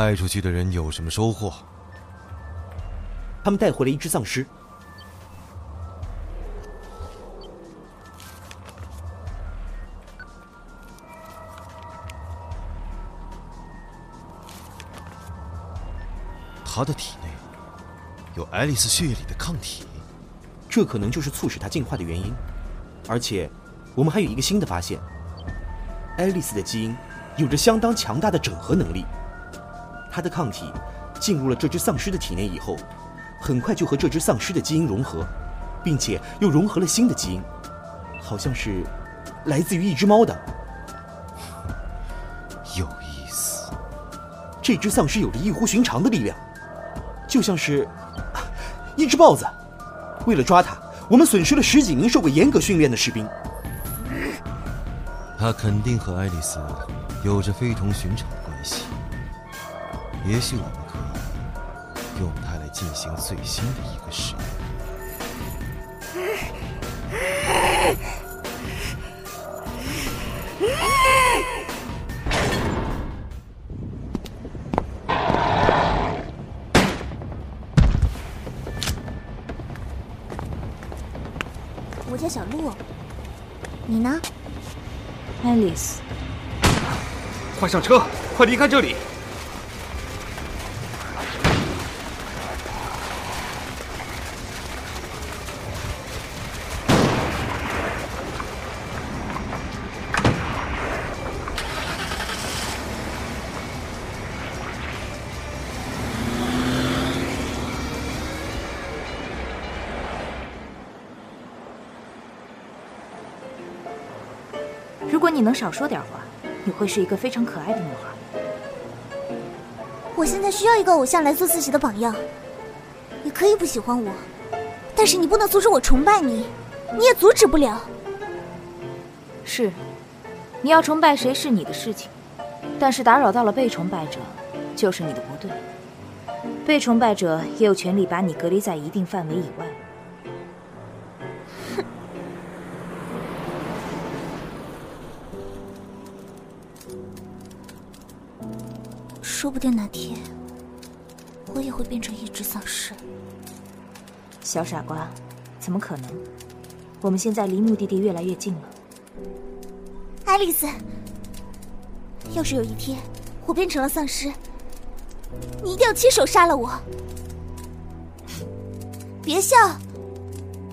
派出去的人有什么收获？他们带回了一只丧尸。他的体内有爱丽丝血液里的抗体，这可能就是促使他进化的原因。而且，我们还有一个新的发现：爱丽丝的基因有着相当强大的整合能力。她的抗体进入了这只丧尸的体内以后，很快就和这只丧尸的基因融合，并且又融合了新的基因，好像是来自于一只猫的。有意思，这只丧尸有着异乎寻常的力量。就像是一只豹子，为了抓它，我们损失了十几名受过严格训练的士兵。他肯定和爱丽丝有着非同寻常也许我们可以用它来进行最新的一个实验。我叫小鹿，你呢？爱丽丝，快上车，快离开这里！果你能少说点话，你会是一个非常可爱的女孩。我现在需要一个偶像来做自己的榜样。你可以不喜欢我，但是你不能阻止我崇拜你，你也阻止不了。是，你要崇拜谁是你的事情，但是打扰到了被崇拜者，就是你的不对。被崇拜者也有权利把你隔离在一定范围以外。说不定哪天我也会变成一只丧尸。小傻瓜，怎么可能？我们现在离目的地越来越近了。爱丽丝，要是有一天我变成了丧尸，你一定要亲手杀了我！别笑，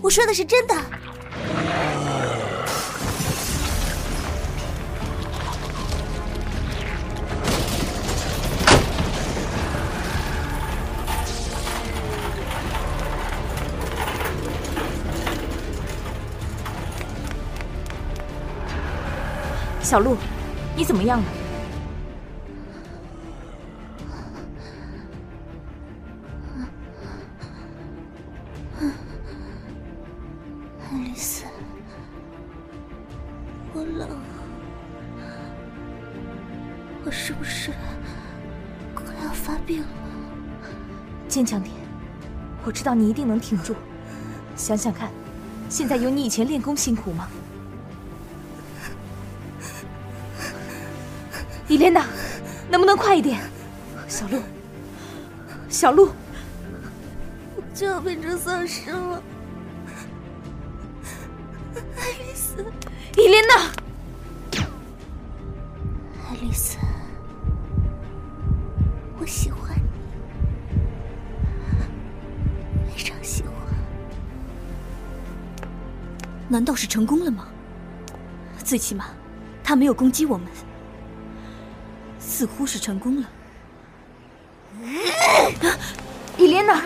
我说的是真的。小鹿，你怎么样了？爱丽丝，我冷，我是不是快要发病了？坚强点，我知道你一定能挺住。想想看，现在有你以前练功辛苦吗？伊莲娜，能不能快一点？小鹿，小鹿，我就要变成丧尸了。爱丽丝，伊莲娜，爱丽丝，我喜欢你，非常喜欢。难道是成功了吗？最起码，他没有攻击我们。似乎是成功了，伊莲娜。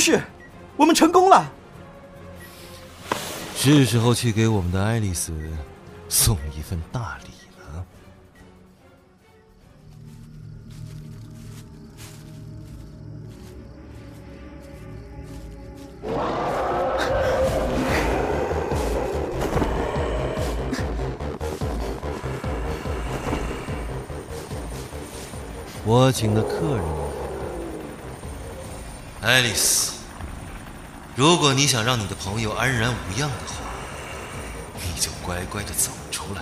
是我们成功了。是时候去给我们的爱丽丝送一份大礼了。我请的客人爱丽丝，如果你想让你的朋友安然无恙的话，你就乖乖的走出来。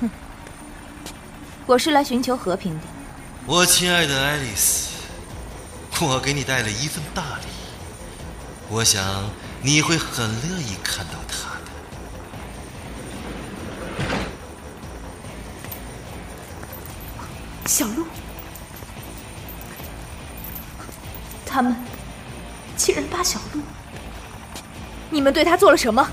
哼我是来寻求和平的。我亲爱的爱丽丝，我给你带了一份大礼，我想你会很乐意看到它小鹿，他们竟然把小鹿，你们对他做了什么？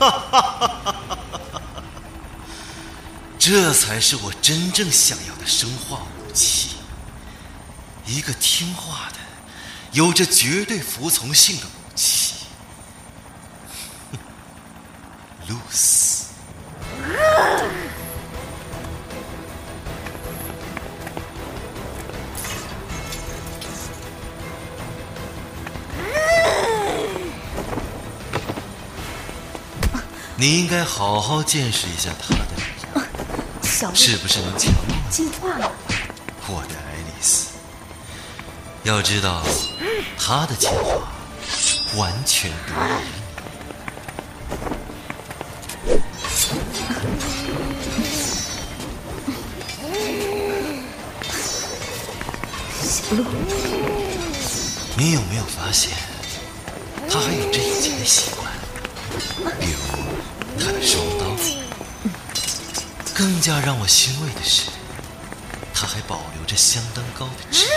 这才是我真正想要的生化武器，一个听话的、有着绝对服从性的武器。你应该好好见识一下他的力量。是不是能强过进化了。我的爱丽丝？要知道，他的进化完全不亚于小鹿，你有没有发现，他还有着以前的习惯？比如她的双刀。更加让我欣慰的是，他还保留着相当高的智商，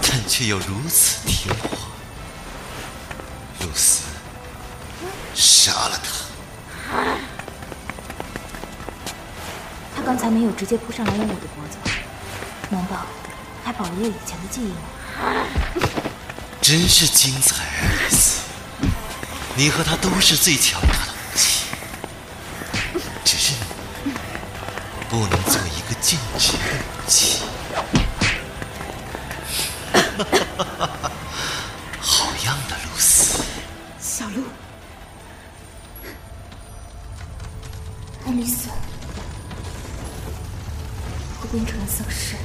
但却又如此听话。露丝，杀了他！他刚才没有直接扑上来咬我的脖子，难道还保留了以前的记忆吗？真是精彩，爱丽丝！你和他都是最强大的不能做一个尽职的武器。好样的，露丝！小鹿，爱丽丝，我变成了丧尸，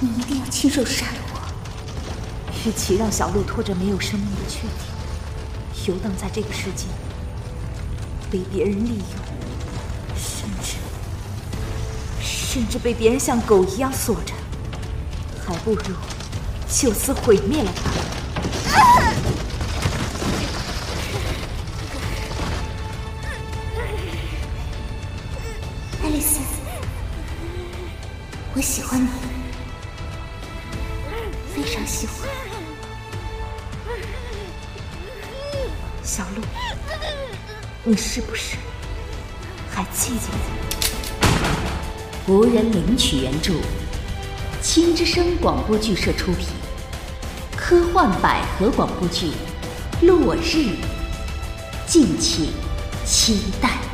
你一定要亲手杀了我。与其让小鹿拖着没有生命的躯体游荡在这个世界，被别人利用，甚至被别人像狗一样锁着，还不如就此毁灭了他。爱丽丝，我喜欢你，非常喜欢。小鹿，你是不是还记得？无人领取原著，青之声广播剧社出品，科幻百合广播剧《落日》，敬请期待。